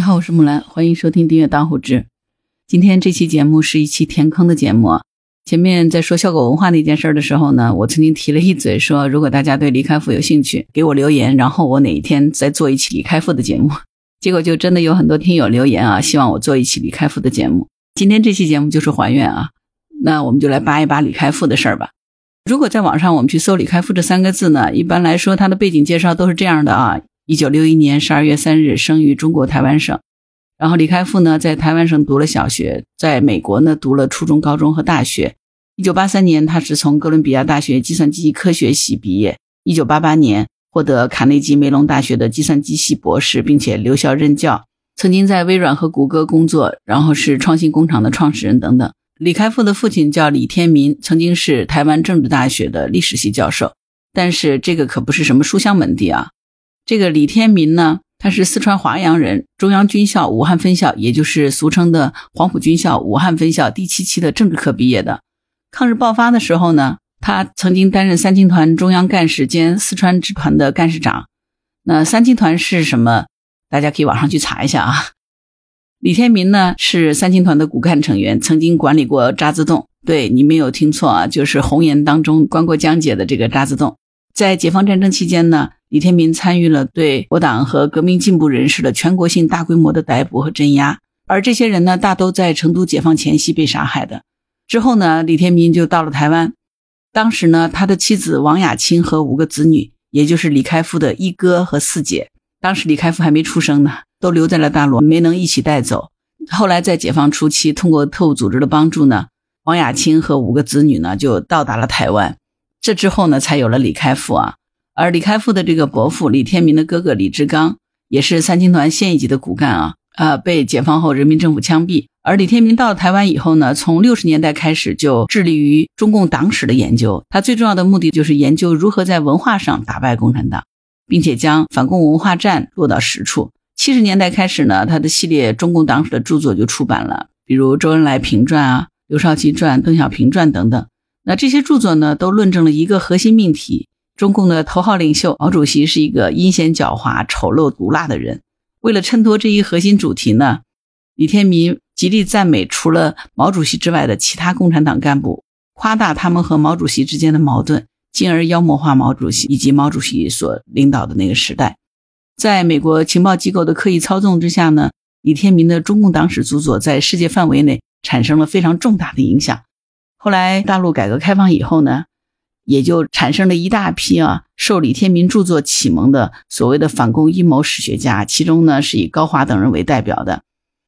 你好，我是木兰，欢迎收听订阅当户知。今天这期节目是一期填坑的节目。前面在说效果文化那件事的时候呢，我曾经提了一嘴，说如果大家对李开复有兴趣，给我留言，然后我哪一天再做一期李开复的节目。结果就真的有很多听友留言啊，希望我做一期李开复的节目。今天这期节目就是还原啊，那我们就来扒一扒李开复的事儿吧。如果在网上我们去搜李开复这三个字呢，一般来说他的背景介绍都是这样的啊。一九六一年十二月三日生于中国台湾省，然后李开复呢在台湾省读了小学，在美国呢读了初中、高中和大学。一九八三年，他是从哥伦比亚大学计算机科学系毕业。一九八八年获得卡内基梅隆大学的计算机系博士，并且留校任教。曾经在微软和谷歌工作，然后是创新工厂的创始人等等。李开复的父亲叫李天民，曾经是台湾政治大学的历史系教授，但是这个可不是什么书香门第啊。这个李天民呢，他是四川华阳人，中央军校武汉分校，也就是俗称的黄埔军校武汉分校第七期的政治科毕业的。抗日爆发的时候呢，他曾经担任三青团中央干事兼四川支团的干事长。那三青团是什么？大家可以网上去查一下啊。李天民呢是三青团的骨干成员，曾经管理过渣滓洞。对你没有听错啊，就是红岩当中关过江姐的这个渣滓洞。在解放战争期间呢。李天民参与了对我党和革命进步人士的全国性大规模的逮捕和镇压，而这些人呢，大都在成都解放前夕被杀害的。之后呢，李天民就到了台湾。当时呢，他的妻子王雅青和五个子女，也就是李开复的一哥和四姐，当时李开复还没出生呢，都留在了大陆，没能一起带走。后来在解放初期，通过特务组织的帮助呢，王雅青和五个子女呢就到达了台湾。这之后呢，才有了李开复啊。而李开复的这个伯父李天民的哥哥李志刚，也是三青团县一级的骨干啊，啊，被解放后人民政府枪毙。而李天民到了台湾以后呢，从六十年代开始就致力于中共党史的研究，他最重要的目的就是研究如何在文化上打败共产党，并且将反共文化战落到实处。七十年代开始呢，他的系列中共党史的著作就出版了，比如《周恩来评传》啊，《刘少奇传》《邓小平传》等等。那这些著作呢，都论证了一个核心命题。中共的头号领袖毛主席是一个阴险狡猾、丑陋毒辣的人。为了衬托这一核心主题呢，李天民极力赞美除了毛主席之外的其他共产党干部，夸大他们和毛主席之间的矛盾，进而妖魔化毛主席以及毛主席所领导的那个时代。在美国情报机构的刻意操纵之下呢，李天民的中共党史著作在世界范围内产生了非常重大的影响。后来大陆改革开放以后呢？也就产生了一大批啊，受李天民著作启蒙的所谓的反共阴谋史学家，其中呢是以高华等人为代表的。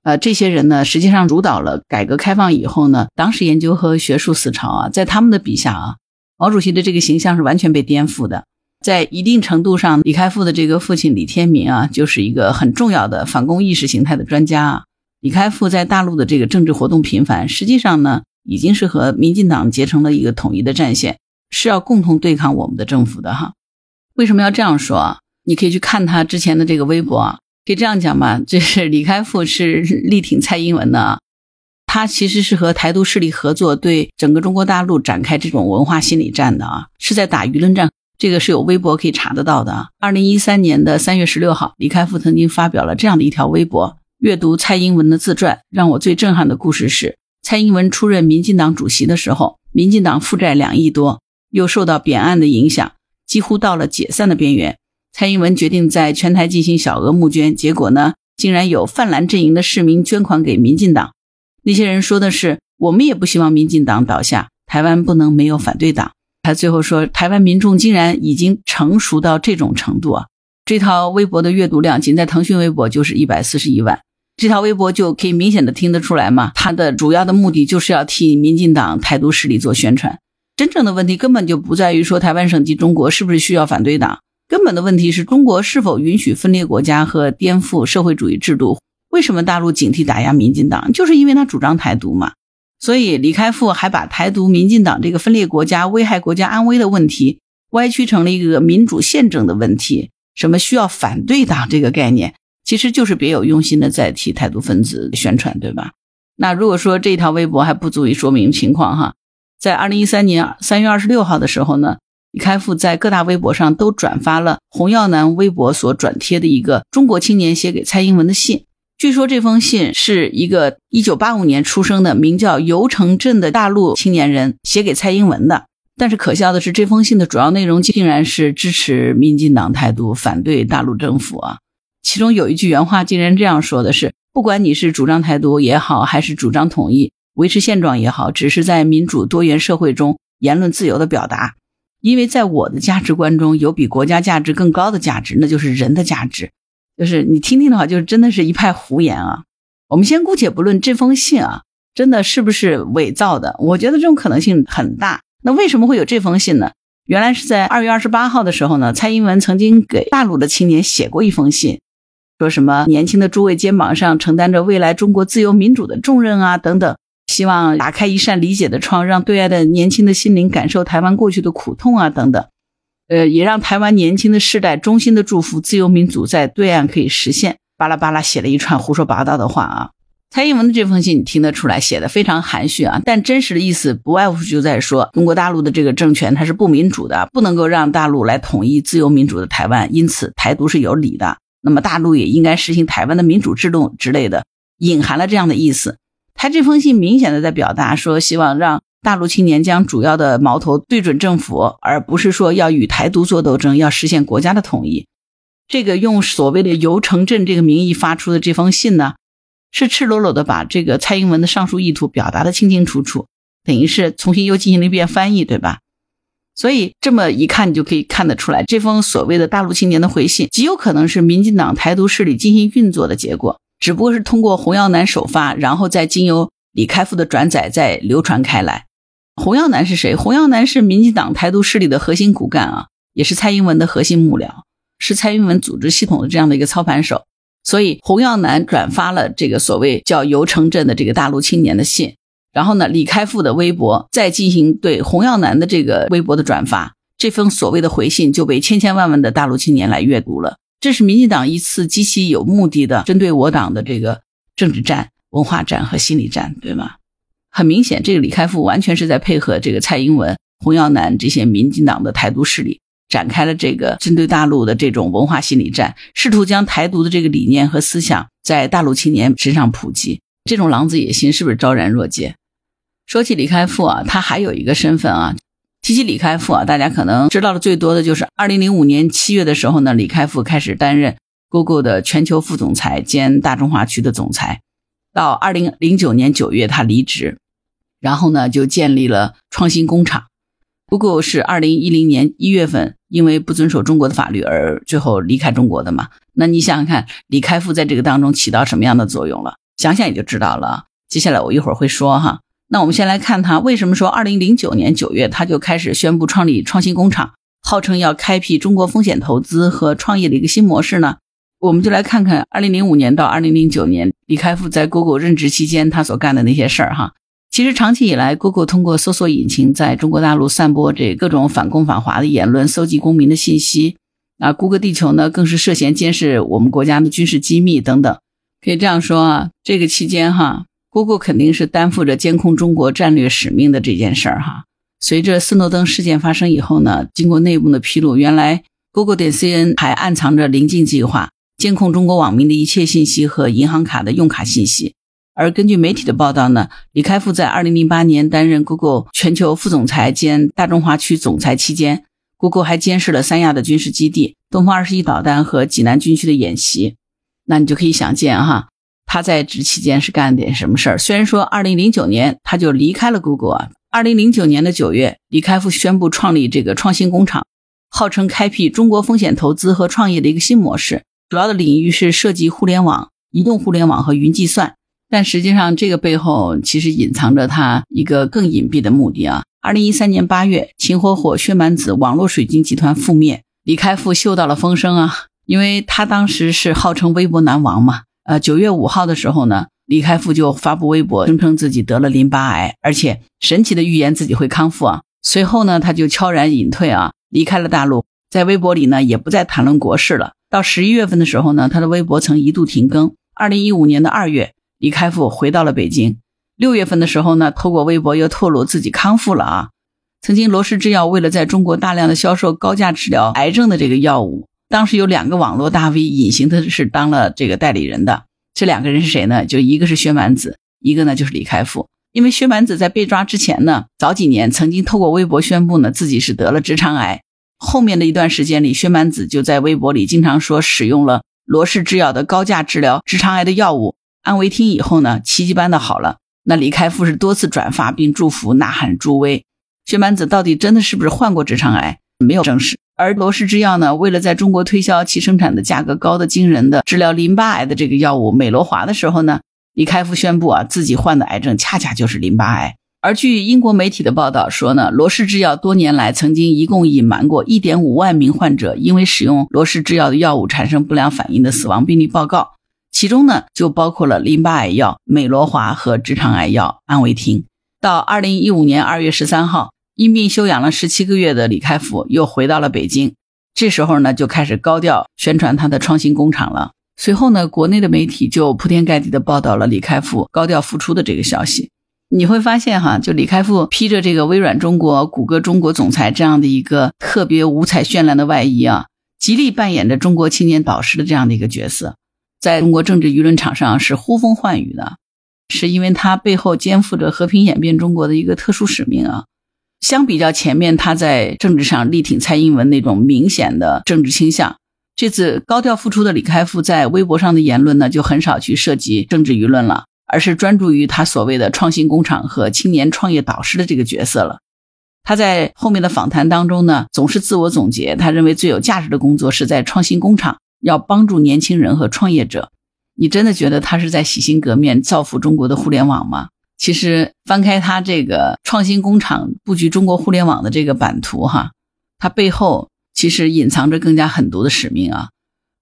呃，这些人呢，实际上主导了改革开放以后呢，党史研究和学术思潮啊，在他们的笔下啊，毛主席的这个形象是完全被颠覆的。在一定程度上，李开复的这个父亲李天民啊，就是一个很重要的反共意识形态的专家啊。李开复在大陆的这个政治活动频繁，实际上呢，已经是和民进党结成了一个统一的战线。是要共同对抗我们的政府的哈，为什么要这样说啊？你可以去看他之前的这个微博啊，可以这样讲吧，这是李开复是力挺蔡英文的，他其实是和台独势力合作，对整个中国大陆展开这种文化心理战的啊，是在打舆论战，这个是有微博可以查得到的。二零一三年的三月十六号，李开复曾经发表了这样的一条微博：阅读蔡英文的自传，让我最震撼的故事是，蔡英文出任民进党主席的时候，民进党负债两亿多。又受到扁案的影响，几乎到了解散的边缘。蔡英文决定在全台进行小额募捐，结果呢，竟然有泛蓝阵营的市民捐款给民进党。那些人说的是：“我们也不希望民进党倒下，台湾不能没有反对党。”他最后说：“台湾民众竟然已经成熟到这种程度啊！”这条微博的阅读量仅在腾讯微博就是一百四十一万。这条微博就可以明显的听得出来嘛，他的主要的目的就是要替民进党台独势力做宣传。真正的问题根本就不在于说台湾省及中国是不是需要反对党，根本的问题是中国是否允许分裂国家和颠覆社会主义制度？为什么大陆警惕打压民进党？就是因为他主张台独嘛。所以李开复还把台独、民进党这个分裂国家、危害国家安危的问题歪曲成了一个民主宪政的问题。什么需要反对党这个概念，其实就是别有用心的在替台独分子宣传，对吧？那如果说这条微博还不足以说明情况哈。在二零一三年三月二十六号的时候呢，李开复在各大微博上都转发了洪耀南微博所转贴的一个中国青年写给蔡英文的信。据说这封信是一个1985年出生的名叫尤城镇的大陆青年人写给蔡英文的。但是可笑的是，这封信的主要内容竟然是支持民进党台独，反对大陆政府啊！其中有一句原话竟然这样说的是：“不管你是主张台独也好，还是主张统一、维持现状也好，只是在民主多元社会中言论自由的表达。因为在我的价值观中有比国家价值更高的价值，那就是人的价值。就是你听听的话，就是真的是一派胡言啊！我们先姑且不论这封信啊，真的是不是伪造的？我觉得这种可能性很大。”那为什么会有这封信呢？原来是在二月二十八号的时候呢，蔡英文曾经给大陆的青年写过一封信，说什么年轻的诸位肩膀上承担着未来中国自由民主的重任啊，等等，希望打开一扇理解的窗，让对岸的年轻的心灵感受台湾过去的苦痛啊，等等，呃，也让台湾年轻的世代衷心的祝福自由民主在对岸可以实现。巴拉巴拉写了一串胡说八道的话啊。蔡英文的这封信你听得出来，写的非常含蓄啊，但真实的意思不外乎就在说，中国大陆的这个政权它是不民主的，不能够让大陆来统一自由民主的台湾，因此台独是有理的。那么大陆也应该实行台湾的民主制度之类的，隐含了这样的意思。他这封信明显的在表达说，希望让大陆青年将主要的矛头对准政府，而不是说要与台独做斗争，要实现国家的统一。这个用所谓的游城镇这个名义发出的这封信呢？是赤裸裸的把这个蔡英文的上述意图表达的清清楚楚，等于是重新又进行了一遍翻译，对吧？所以这么一看，你就可以看得出来，这封所谓的大陆青年的回信，极有可能是民进党台独势力进行运作的结果，只不过是通过洪耀南首发，然后再经由李开复的转载再流传开来。洪耀南是谁？洪耀南是民进党台独势力的核心骨干啊，也是蔡英文的核心幕僚，是蔡英文组织系统的这样的一个操盘手。所以洪耀南转发了这个所谓叫游城镇的这个大陆青年的信，然后呢，李开复的微博再进行对洪耀南的这个微博的转发，这封所谓的回信就被千千万万的大陆青年来阅读了。这是民进党一次极其有目的的针对我党的这个政治战、文化战和心理战，对吗？很明显，这个李开复完全是在配合这个蔡英文、洪耀南这些民进党的台独势力。展开了这个针对大陆的这种文化心理战，试图将台独的这个理念和思想在大陆青年身上普及。这种狼子野心是不是昭然若揭？说起李开复啊，他还有一个身份啊。提起李开复啊，大家可能知道的最多的就是二零零五年七月的时候呢，李开复开始担任 Google 的全球副总裁兼大中华区的总裁。到二零零九年九月，他离职，然后呢就建立了创新工厂。Google 是二零一零年一月份因为不遵守中国的法律而最后离开中国的嘛？那你想想看，李开复在这个当中起到什么样的作用了？想想也就知道了。接下来我一会儿会说哈。那我们先来看他为什么说二零零九年九月他就开始宣布创立创新工厂，号称要开辟中国风险投资和创业的一个新模式呢？我们就来看看二零零五年到二零零九年李开复在 Google 任职期间他所干的那些事儿哈。其实长期以来，Google 通过搜索引擎在中国大陆散播这各种反攻反华的言论，搜集公民的信息。啊，谷歌地球呢，更是涉嫌监视我们国家的军事机密等等。可以这样说啊，这个期间哈，Google 肯定是担负着监控中国战略使命的这件事儿哈。随着斯诺登事件发生以后呢，经过内部的披露，原来 Google 点 cn 还暗藏着临近计划，监控中国网民的一切信息和银行卡的用卡信息。而根据媒体的报道呢，李开复在2008年担任 Google 全球副总裁兼大中华区总裁期间，Google 还监视了三亚的军事基地、东风二十一导弹和济南军区的演习。那你就可以想见哈，他在职期间是干了点什么事儿。虽然说2009年他就离开了 Google 啊，2009年的9月，李开复宣布创立这个创新工厂，号称开辟中国风险投资和创业的一个新模式，主要的领域是涉及互联网、移动互联网和云计算。但实际上，这个背后其实隐藏着他一个更隐蔽的目的啊！二零一三年八月，秦火火、薛蛮子网络水晶集团覆灭，李开复嗅到了风声啊！因为他当时是号称微博男王嘛。呃，九月五号的时候呢，李开复就发布微博，声称自己得了淋巴癌，而且神奇的预言自己会康复啊！随后呢，他就悄然隐退啊，离开了大陆，在微博里呢也不再谈论国事了。到十一月份的时候呢，他的微博曾一度停更。二零一五年的二月。李开复回到了北京。六月份的时候呢，透过微博又透露自己康复了啊。曾经罗氏制药为了在中国大量的销售高价治疗癌症的这个药物，当时有两个网络大 V 隐形的是当了这个代理人的。这两个人是谁呢？就一个是薛蛮子，一个呢就是李开复。因为薛蛮子在被抓之前呢，早几年曾经透过微博宣布呢自己是得了直肠癌。后面的一段时间里，薛蛮子就在微博里经常说使用了罗氏制药的高价治疗直肠癌的药物安维汀以后呢，奇迹般的好了。那李开复是多次转发并祝福呐喊助威。薛蛮子到底真的是不是患过直肠癌？没有证实。而罗氏制药呢，为了在中国推销其生产的价格高的惊人的治疗淋巴癌的这个药物美罗华的时候呢？李开复宣布啊，自己患的癌症恰恰就是淋巴癌。而据英国媒体的报道说呢，罗氏制药多年来曾经一共隐瞒过1.5万名患者因为使用罗氏制药的药物产生不良反应的死亡病例报告，其中呢就包括了淋巴癌药美罗华和直肠癌药安维汀。到2015年2月13号，因病休养了17个月的李开复又回到了北京，这时候呢就开始高调宣传他的创新工厂了。随后呢，国内的媒体就铺天盖地的报道了李开复高调复出的这个消息。你会发现哈，就李开复披着这个微软中国、谷歌中国总裁这样的一个特别五彩绚烂的外衣啊，极力扮演着中国青年导师的这样的一个角色，在中国政治舆论场上是呼风唤雨的，是因为他背后肩负着和平演变中国的一个特殊使命啊。相比较前面他在政治上力挺蔡英文那种明显的政治倾向。这次高调复出的李开复在微博上的言论呢，就很少去涉及政治舆论了，而是专注于他所谓的创新工厂和青年创业导师的这个角色了。他在后面的访谈当中呢，总是自我总结，他认为最有价值的工作是在创新工厂，要帮助年轻人和创业者。你真的觉得他是在洗心革面，造福中国的互联网吗？其实翻开他这个创新工厂布局中国互联网的这个版图，哈，他背后。其实隐藏着更加狠毒的使命啊！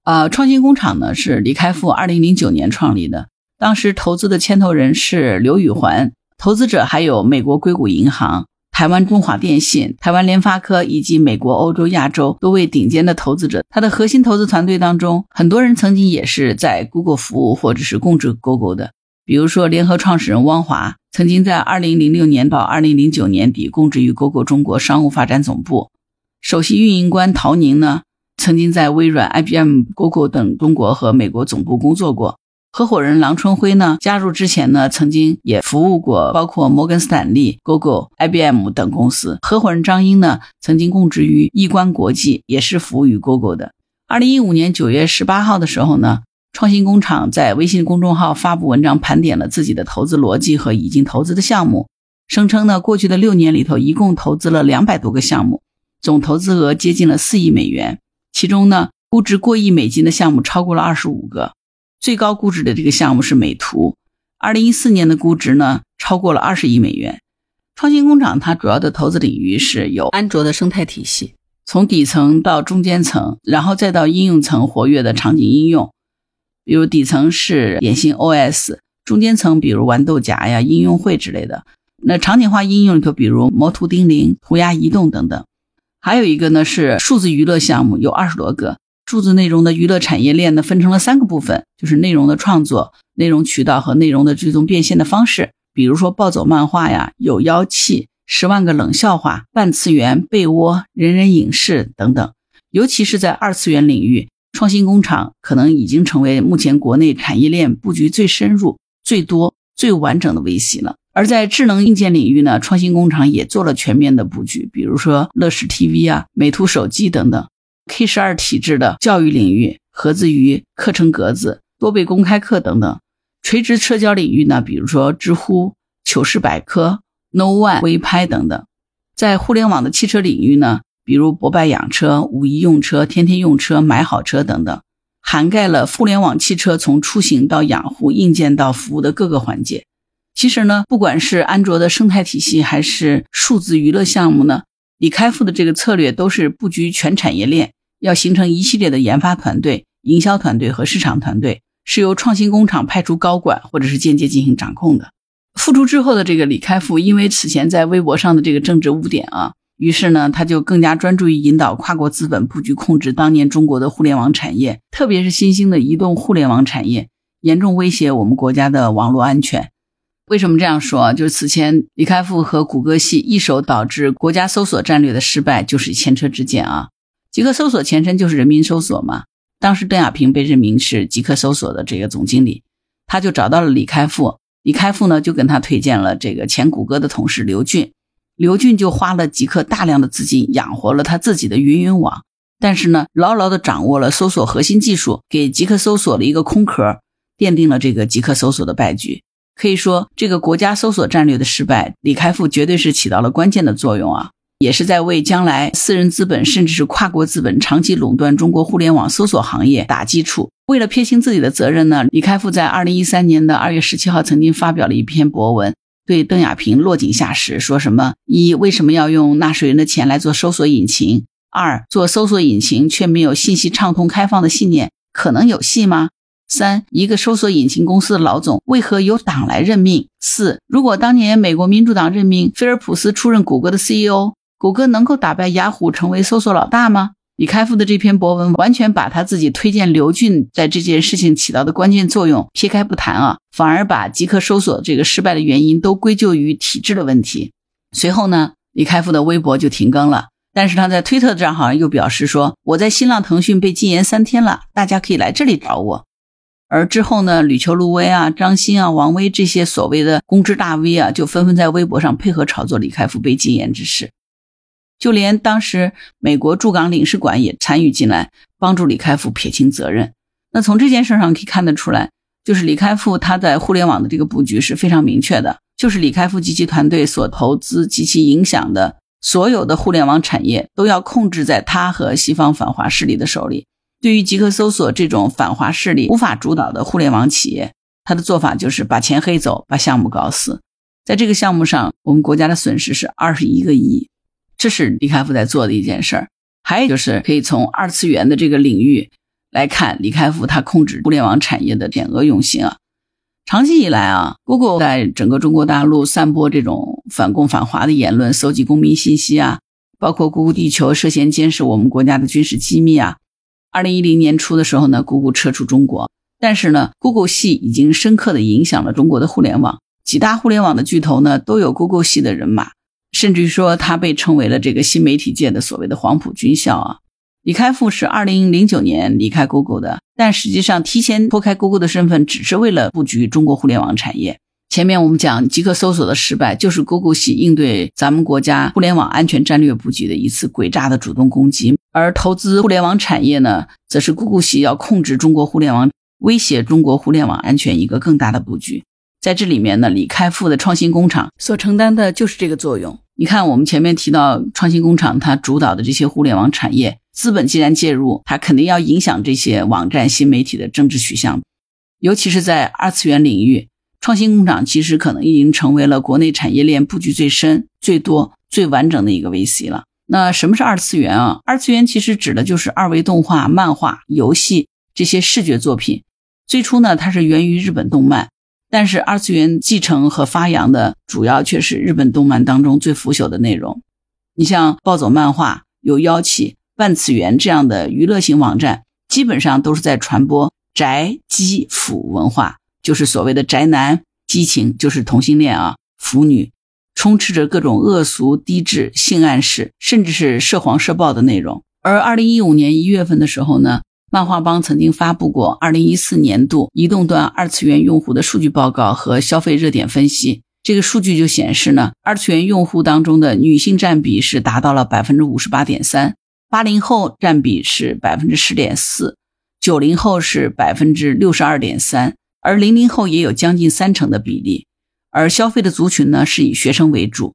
啊，创新工厂呢是李开复二零零九年创立的，当时投资的牵头人是刘宇环，投资者还有美国硅谷银行、台湾中华电信、台湾联发科以及美国、欧洲、亚洲多位顶尖的投资者。他的核心投资团队当中，很多人曾经也是在 Google 服务或者是供职 Google 的，比如说联合创始人汪华，曾经在二零零六年到二零零九年底供职于 Google 中国商务发展总部。首席运营官陶宁呢，曾经在微软、IBM、Google 等中国和美国总部工作过。合伙人郎春辉呢，加入之前呢，曾经也服务过包括摩根斯坦利、Google、IBM 等公司。合伙人张英呢，曾经供职于易观国际，也是服务于 Google 的。二零一五年九月十八号的时候呢，创新工厂在微信公众号发布文章，盘点了自己的投资逻辑和已经投资的项目，声称呢，过去的六年里头，一共投资了两百多个项目。总投资额接近了四亿美元，其中呢，估值过亿美金的项目超过了二十五个，最高估值的这个项目是美图，二零一四年的估值呢超过了二十亿美元。创新工厂它主要的投资领域是有安卓的生态体系，从底层到中间层，然后再到应用层活跃的场景应用，比如底层是典型 OS，中间层比如豌豆荚呀、应用会之类的，那场景化应用里头比如魔图钉铃、涂鸦移动等等。还有一个呢是数字娱乐项目，有二十多个数字内容的娱乐产业链呢，分成了三个部分，就是内容的创作、内容渠道和内容的最终变现的方式。比如说暴走漫画呀、有妖气、十万个冷笑话、半次元被窝、人人影视等等。尤其是在二次元领域，创新工厂可能已经成为目前国内产业链布局最深入、最多、最完整的 VC 了。而在智能硬件领域呢，创新工厂也做了全面的布局，比如说乐视 TV 啊、美图手机等等。K 十二体制的教育领域，盒子鱼、课程格子、多倍公开课等等。垂直社交领域呢，比如说知乎、糗事百科、No One、微拍等等。在互联网的汽车领域呢，比如博拜养车、五一用车、天天用车、买好车等等，涵盖了互联网汽车从出行到养护、硬件到服务的各个环节。其实呢，不管是安卓的生态体系，还是数字娱乐项目呢，李开复的这个策略都是布局全产业链，要形成一系列的研发团队、营销团队和市场团队，是由创新工厂派出高管或者是间接进行掌控的。复出之后的这个李开复，因为此前在微博上的这个政治污点啊，于是呢，他就更加专注于引导跨国资本布局控制当年中国的互联网产业，特别是新兴的移动互联网产业，严重威胁我们国家的网络安全。为什么这样说？就是此前李开复和谷歌系一手导致国家搜索战略的失败，就是前车之鉴啊。极客搜索前身就是人民搜索嘛，当时邓亚萍被任命是极客搜索的这个总经理。他就找到了李开复，李开复呢就跟他推荐了这个前谷歌的同事刘俊，刘俊就花了极客大量的资金养活了他自己的云云网，但是呢，牢牢的掌握了搜索核心技术，给极客搜索了一个空壳，奠定了这个极客搜索的败局。可以说，这个国家搜索战略的失败，李开复绝对是起到了关键的作用啊，也是在为将来私人资本甚至是跨国资本长期垄断中国互联网搜索行业打基础。为了撇清自己的责任呢，李开复在二零一三年的二月十七号曾经发表了一篇博文，对邓亚萍落井下石，说什么一为什么要用纳税人的钱来做搜索引擎？二做搜索引擎却没有信息畅通开放的信念，可能有戏吗？三，一个搜索引擎公司的老总为何由党来任命？四，如果当年美国民主党任命菲尔普斯出任谷歌的 CEO，谷歌能够打败雅虎成为搜索老大吗？李开复的这篇博文完全把他自己推荐刘俊在这件事情起到的关键作用撇开不谈啊，反而把极客搜索这个失败的原因都归咎于体制的问题。随后呢，李开复的微博就停更了，但是他在推特账号上又表示说：“我在新浪、腾讯被禁言三天了，大家可以来这里找我。”而之后呢，吕秋、陆威啊、张欣啊、王威这些所谓的公知大 V 啊，就纷纷在微博上配合炒作李开复被禁言之事。就连当时美国驻港领事馆也参与进来，帮助李开复撇清责任。那从这件事上可以看得出来，就是李开复他在互联网的这个布局是非常明确的，就是李开复及其团队所投资及其影响的所有的互联网产业，都要控制在他和西方反华势力的手里。对于极客搜索这种反华势力无法主导的互联网企业，他的做法就是把钱黑走，把项目搞死。在这个项目上，我们国家的损失是二十一个亿，这是李开复在做的一件事儿。还有就是可以从二次元的这个领域来看，李开复他控制互联网产业的险恶用心啊。长期以来啊，Google 在整个中国大陆散播这种反共反华的言论，搜集公民信息啊，包括 Google 地球涉嫌监视我们国家的军事机密啊。二零一零年初的时候呢，Google 撤出中国，但是呢，Google 系已经深刻的影响了中国的互联网，几大互联网的巨头呢都有 Google 系的人马，甚至于说他被称为了这个新媒体界的所谓的黄埔军校啊。李开复是二零零九年离开 Google 的，但实际上提前脱开 Google 的身份，只是为了布局中国互联网产业。前面我们讲极客搜索的失败，就是 Google 系应对咱们国家互联网安全战略布局的一次诡诈的主动攻击，而投资互联网产业呢，则是 Google 系要控制中国互联网、威胁中国互联网安全一个更大的布局。在这里面呢，李开复的创新工厂所承担的就是这个作用。你看，我们前面提到创新工厂，它主导的这些互联网产业，资本既然介入，它肯定要影响这些网站、新媒体的政治取向，尤其是在二次元领域。创新工厂其实可能已经成为了国内产业链布局最深、最多、最完整的一个 VC 了。那什么是二次元啊？二次元其实指的就是二维动画、漫画、游戏这些视觉作品。最初呢，它是源于日本动漫，但是二次元继承和发扬的主要却是日本动漫当中最腐朽的内容。你像暴走漫画、有妖气、万次元这样的娱乐型网站，基本上都是在传播宅基腐文化。就是所谓的宅男激情，就是同性恋啊，腐女，充斥着各种恶俗、低质、性暗示，甚至是涉黄涉暴的内容。而二零一五年一月份的时候呢，漫画帮曾经发布过二零一四年度移动端二次元用户的数据报告和消费热点分析。这个数据就显示呢，二次元用户当中的女性占比是达到了百分之五十八点三，八零后占比是百分之十点四，九零后是百分之六十二点三。而零零后也有将近三成的比例，而消费的族群呢是以学生为主。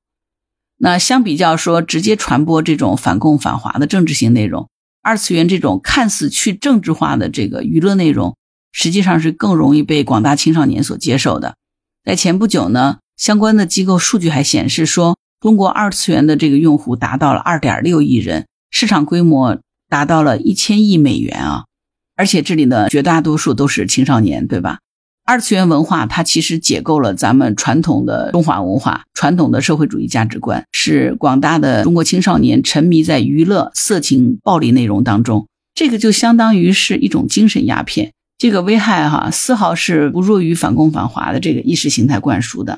那相比较说，直接传播这种反共反华的政治性内容，二次元这种看似去政治化的这个娱乐内容，实际上是更容易被广大青少年所接受的。在前不久呢，相关的机构数据还显示说，中国二次元的这个用户达到了二点六亿人，市场规模达到了一千亿美元啊！而且这里的绝大多数都是青少年，对吧？二次元文化，它其实解构了咱们传统的中华文化、传统的社会主义价值观，使广大的中国青少年沉迷在娱乐、色情、暴力内容当中。这个就相当于是一种精神鸦片，这个危害哈，丝毫是不弱于反共反华的这个意识形态灌输的。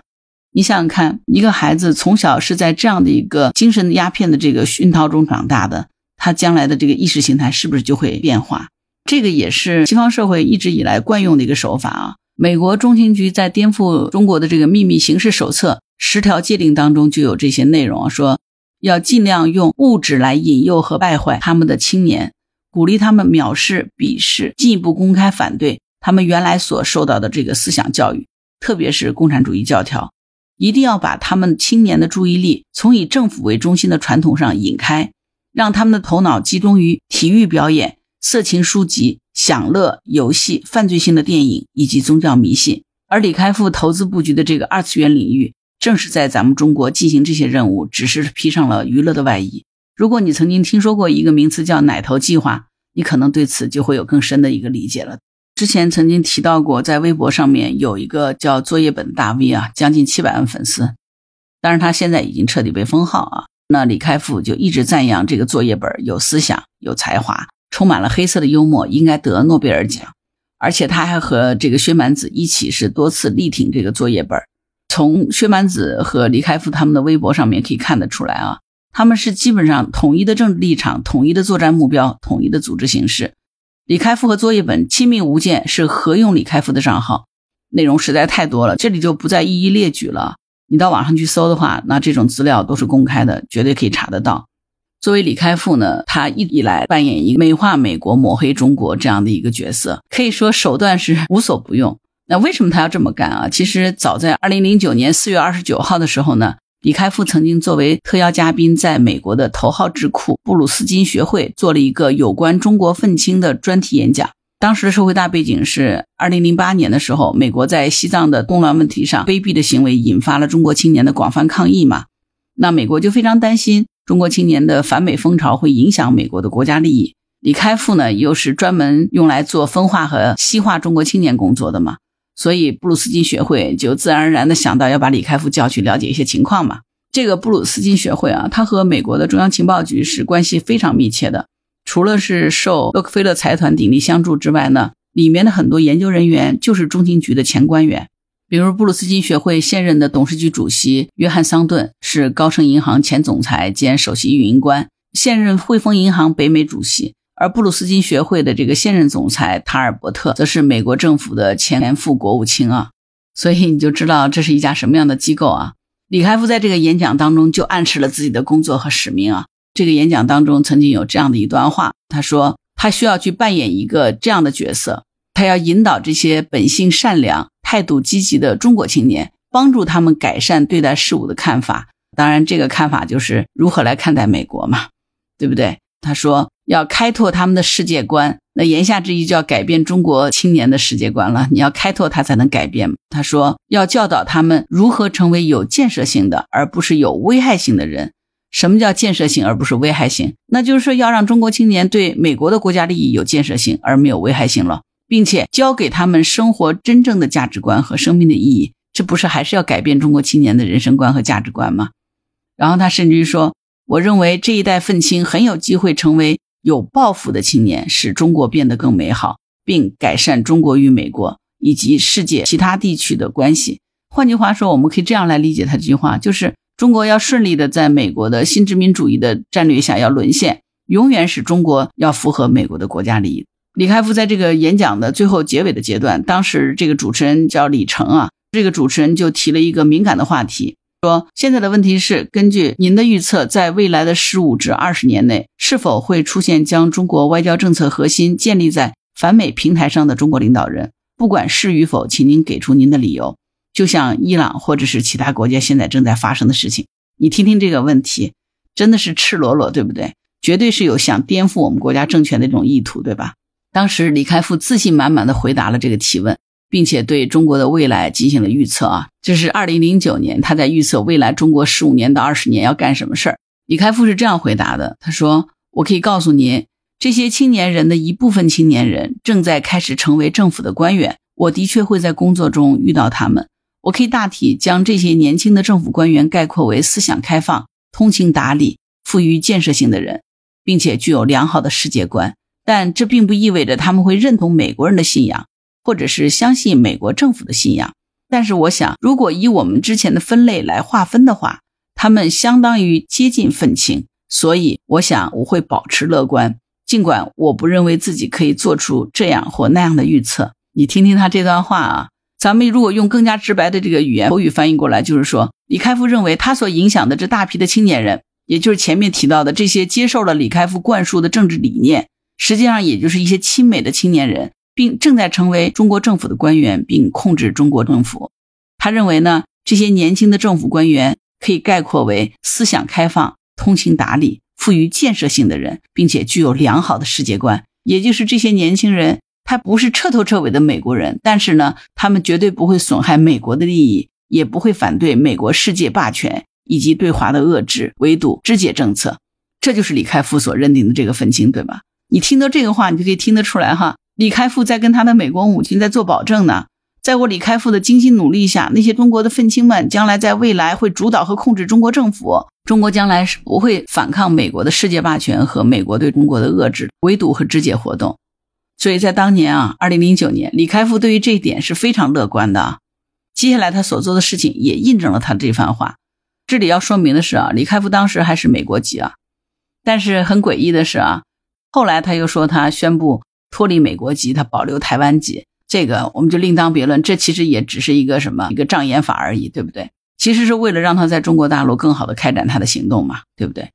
你想想看，一个孩子从小是在这样的一个精神鸦片的这个熏陶中长大的，他将来的这个意识形态是不是就会变化？这个也是西方社会一直以来惯用的一个手法啊。美国中情局在颠覆中国的这个秘密行事手册十条戒令当中就有这些内容啊，说要尽量用物质来引诱和败坏他们的青年，鼓励他们藐视、鄙视，进一步公开反对他们原来所受到的这个思想教育，特别是共产主义教条。一定要把他们青年的注意力从以政府为中心的传统上引开，让他们的头脑集中于体育表演、色情书籍、享乐游戏、犯罪性的电影以及宗教迷信。而李开复投资布局的这个二次元领域，正是在咱们中国进行这些任务，只是披上了娱乐的外衣。如果你曾经听说过一个名词叫“奶头计划”，你可能对此就会有更深的一个理解了。之前曾经提到过，在微博上面有一个叫作业本大 V 啊，将近七百万粉丝，但是他现在已经彻底被封号啊。那李开复就一直赞扬这个作业本有思想、有才华，充满了黑色的幽默，应该得诺贝尔奖。而且他还和这个薛蛮子一起是多次力挺这个作业本。从薛蛮子和李开复他们的微博上面可以看得出来啊，他们是基本上统一的政治立场、统一的作战目标、统一的组织形式。李开复和作业本亲密无间是合用李开复的账号，内容实在太多了，这里就不再一一列举了。你到网上去搜的话，那这种资料都是公开的，绝对可以查得到。作为李开复呢，他一直以来扮演一个美化美国、抹黑中国这样的一个角色，可以说手段是无所不用。那为什么他要这么干啊？其实早在二零零九年四月二十九号的时候呢。李开复曾经作为特邀嘉宾，在美国的头号智库布鲁斯金学会做了一个有关中国愤青的专题演讲。当时的社会大背景是，二零零八年的时候，美国在西藏的动乱问题上卑鄙的行为引发了中国青年的广泛抗议嘛。那美国就非常担心中国青年的反美风潮会影响美国的国家利益。李开复呢，又是专门用来做分化和西化中国青年工作的嘛。所以布鲁斯金学会就自然而然的想到要把李开复叫去了解一些情况嘛。这个布鲁斯金学会啊，它和美国的中央情报局是关系非常密切的。除了是受洛克菲勒财团鼎力相助之外呢，里面的很多研究人员就是中情局的前官员。比如布鲁斯金学会现任的董事局主席约翰桑顿是高盛银行前总裁兼首席运营官，现任汇丰银行北美主席。而布鲁斯金学会的这个现任总裁塔尔伯特，则是美国政府的前副国务卿啊，所以你就知道这是一家什么样的机构啊。李开复在这个演讲当中就暗示了自己的工作和使命啊。这个演讲当中曾经有这样的一段话，他说他需要去扮演一个这样的角色，他要引导这些本性善良、态度积极的中国青年，帮助他们改善对待事物的看法。当然，这个看法就是如何来看待美国嘛，对不对？他说。要开拓他们的世界观，那言下之意就要改变中国青年的世界观了。你要开拓他才能改变。他说要教导他们如何成为有建设性的，而不是有危害性的人。什么叫建设性而不是危害性？那就是说要让中国青年对美国的国家利益有建设性而没有危害性了，并且教给他们生活真正的价值观和生命的意义。这不是还是要改变中国青年的人生观和价值观吗？然后他甚至于说，我认为这一代愤青很有机会成为。有抱负的青年使中国变得更美好，并改善中国与美国以及世界其他地区的关系。换句话说，我们可以这样来理解他这句话：就是中国要顺利的在美国的新殖民主义的战略下要沦陷，永远使中国要符合美国的国家利益。李开复在这个演讲的最后结尾的阶段，当时这个主持人叫李成啊，这个主持人就提了一个敏感的话题。说现在的问题是，根据您的预测，在未来的十五至二十年内，是否会出现将中国外交政策核心建立在反美平台上的中国领导人？不管是与否，请您给出您的理由。就像伊朗或者是其他国家现在正在发生的事情，你听听这个问题，真的是赤裸裸，对不对？绝对是有想颠覆我们国家政权的这种意图，对吧？当时李开复自信满满的回答了这个提问。并且对中国的未来进行了预测啊，这是二零零九年他在预测未来中国十五年到二十年要干什么事儿。李开复是这样回答的：“他说，我可以告诉您，这些青年人的一部分青年人正在开始成为政府的官员。我的确会在工作中遇到他们。我可以大体将这些年轻的政府官员概括为思想开放、通情达理、富于建设性的人，并且具有良好的世界观。但这并不意味着他们会认同美国人的信仰。”或者是相信美国政府的信仰，但是我想，如果以我们之前的分类来划分的话，他们相当于接近愤青，所以我想我会保持乐观，尽管我不认为自己可以做出这样或那样的预测。你听听他这段话啊，咱们如果用更加直白的这个语言口语翻译过来，就是说，李开复认为他所影响的这大批的青年人，也就是前面提到的这些接受了李开复灌输的政治理念，实际上也就是一些亲美的青年人，并正在成为中国政府的官员，并控制中国政府。他认为呢，这些年轻的政府官员可以概括为思想开放、通情达理、富于建设性的人，并且具有良好的世界观。也就是这些年轻人。他不是彻头彻尾的美国人，但是呢，他们绝对不会损害美国的利益，也不会反对美国世界霸权以及对华的遏制、围堵、肢解政策。这就是李开复所认定的这个愤青，对吧？你听到这个话，你就可以听得出来哈。李开复在跟他的美国母亲在做保证呢，在我李开复的精心努力下，那些中国的愤青们将来在未来会主导和控制中国政府，中国将来是不会反抗美国的世界霸权和美国对中国的遏制、围堵和肢解活动。所以在当年啊，二零零九年，李开复对于这一点是非常乐观的。接下来他所做的事情也印证了他这番话。这里要说明的是啊，李开复当时还是美国籍啊，但是很诡异的是啊，后来他又说他宣布脱离美国籍，他保留台湾籍，这个我们就另当别论。这其实也只是一个什么一个障眼法而已，对不对？其实是为了让他在中国大陆更好的开展他的行动嘛，对不对？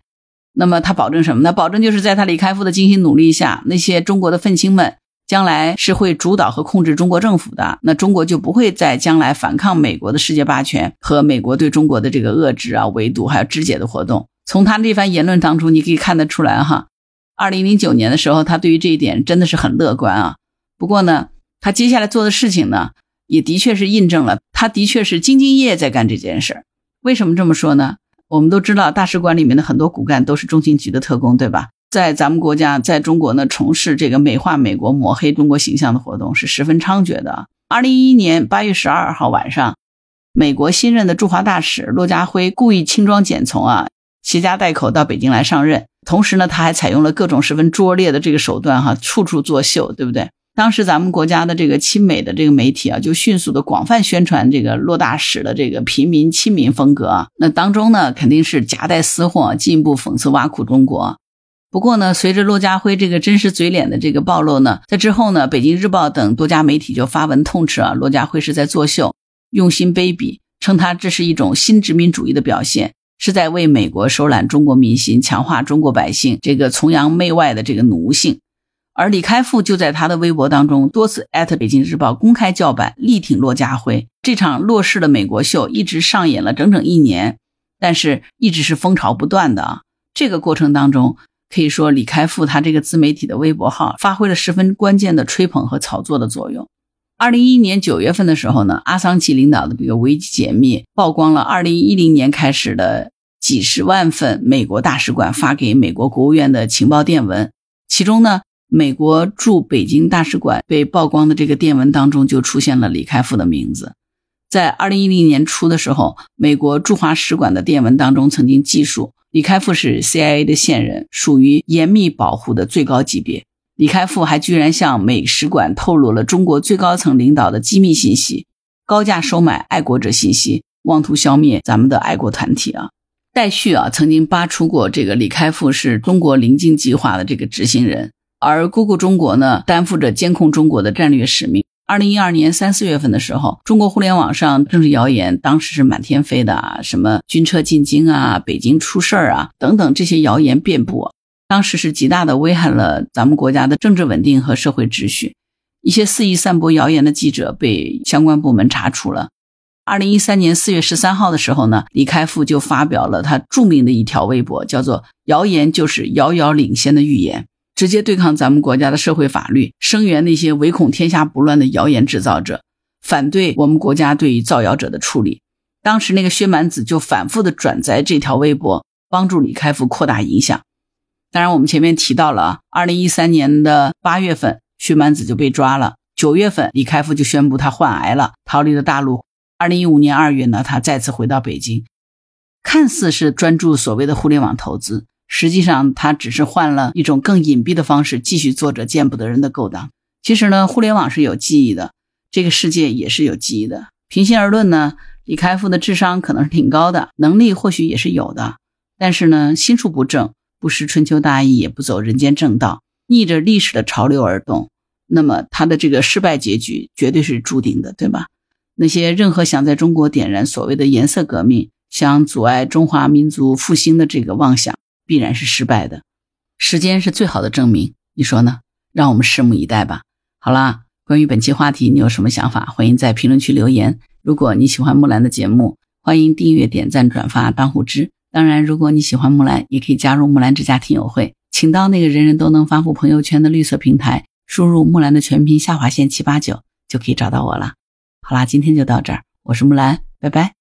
那么他保证什么呢？保证就是在他李开复的精心努力下，那些中国的愤青们将来是会主导和控制中国政府的。那中国就不会在将来反抗美国的世界霸权和美国对中国的这个遏制啊、围堵还有肢解的活动。从他这番言论当中，你可以看得出来哈。二零零九年的时候，他对于这一点真的是很乐观啊。不过呢，他接下来做的事情呢，也的确是印证了他的确是兢兢业业在干这件事儿。为什么这么说呢？我们都知道，大使馆里面的很多骨干都是中情局的特工，对吧？在咱们国家，在中国呢，从事这个美化美国、抹黑中国形象的活动是十分猖獗的。二零一一年八月十二号晚上，美国新任的驻华大使骆家辉故意轻装简从啊，携家带口到北京来上任，同时呢，他还采用了各种十分拙劣的这个手段，哈，处处作秀，对不对？当时咱们国家的这个亲美的这个媒体啊，就迅速的广泛宣传这个骆大使的这个平民亲民风格。那当中呢，肯定是夹带私货，进一步讽刺挖苦中国。不过呢，随着骆家辉这个真实嘴脸的这个暴露呢，在之后呢，北京日报等多家媒体就发文痛斥啊，骆家辉是在作秀，用心卑鄙，称他这是一种新殖民主义的表现，是在为美国收揽中国民心，强化中国百姓这个崇洋媚外的这个奴性。而李开复就在他的微博当中多次艾特《北京日报》，公开叫板，力挺骆家辉。这场落势的美国秀一直上演了整整一年，但是一直是风潮不断的。这个过程当中，可以说李开复他这个自媒体的微博号发挥了十分关键的吹捧和炒作的作用。二零一一年九月份的时候呢，阿桑奇领导的这个危机解密曝光了二零一零年开始的几十万份美国大使馆发给美国国务院的情报电文，其中呢。美国驻北京大使馆被曝光的这个电文当中，就出现了李开复的名字。在二零一零年初的时候，美国驻华使馆的电文当中曾经记述，李开复是 CIA 的线人，属于严密保护的最高级别。李开复还居然向美使馆透露了中国最高层领导的机密信息，高价收买爱国者信息，妄图消灭咱们的爱国团体啊！戴旭啊，曾经扒出过这个李开复是中国临近计划的这个执行人。而 Google 中国呢，担负着监控中国的战略使命。二零一二年三四月份的时候，中国互联网上政治谣言当时是满天飞的啊，什么军车进京啊、北京出事儿啊等等这些谣言遍布，当时是极大的危害了咱们国家的政治稳定和社会秩序。一些肆意散播谣言的记者被相关部门查处了。二零一三年四月十三号的时候呢，李开复就发表了他著名的一条微博，叫做“谣言就是遥遥领先的预言”。直接对抗咱们国家的社会法律，声援那些唯恐天下不乱的谣言制造者，反对我们国家对于造谣者的处理。当时那个薛蛮子就反复的转载这条微博，帮助李开复扩大影响。当然，我们前面提到了啊，二零一三年的八月份，薛蛮子就被抓了。九月份，李开复就宣布他患癌了，逃离了大陆。二零一五年二月呢，他再次回到北京，看似是专注所谓的互联网投资。实际上，他只是换了一种更隐蔽的方式，继续做着见不得人的勾当。其实呢，互联网是有记忆的，这个世界也是有记忆的。平心而论呢，李开复的智商可能是挺高的，能力或许也是有的，但是呢，心术不正，不识春秋大义，也不走人间正道，逆着历史的潮流而动，那么他的这个失败结局绝对是注定的，对吧？那些任何想在中国点燃所谓的颜色革命、想阻碍中华民族复兴的这个妄想，必然是失败的。时间是最好的证明，你说呢？让我们拭目以待吧。好啦，关于本期话题，你有什么想法？欢迎在评论区留言。如果你喜欢木兰的节目，欢迎订阅、点赞、转发、当户知。当然，如果你喜欢木兰，也可以加入木兰之家听友会，请到那个人人都能发布朋友圈的绿色平台，输入木兰的全拼下划线七八九，就可以找到我了。好啦，今天就到这儿，我是木兰，拜拜。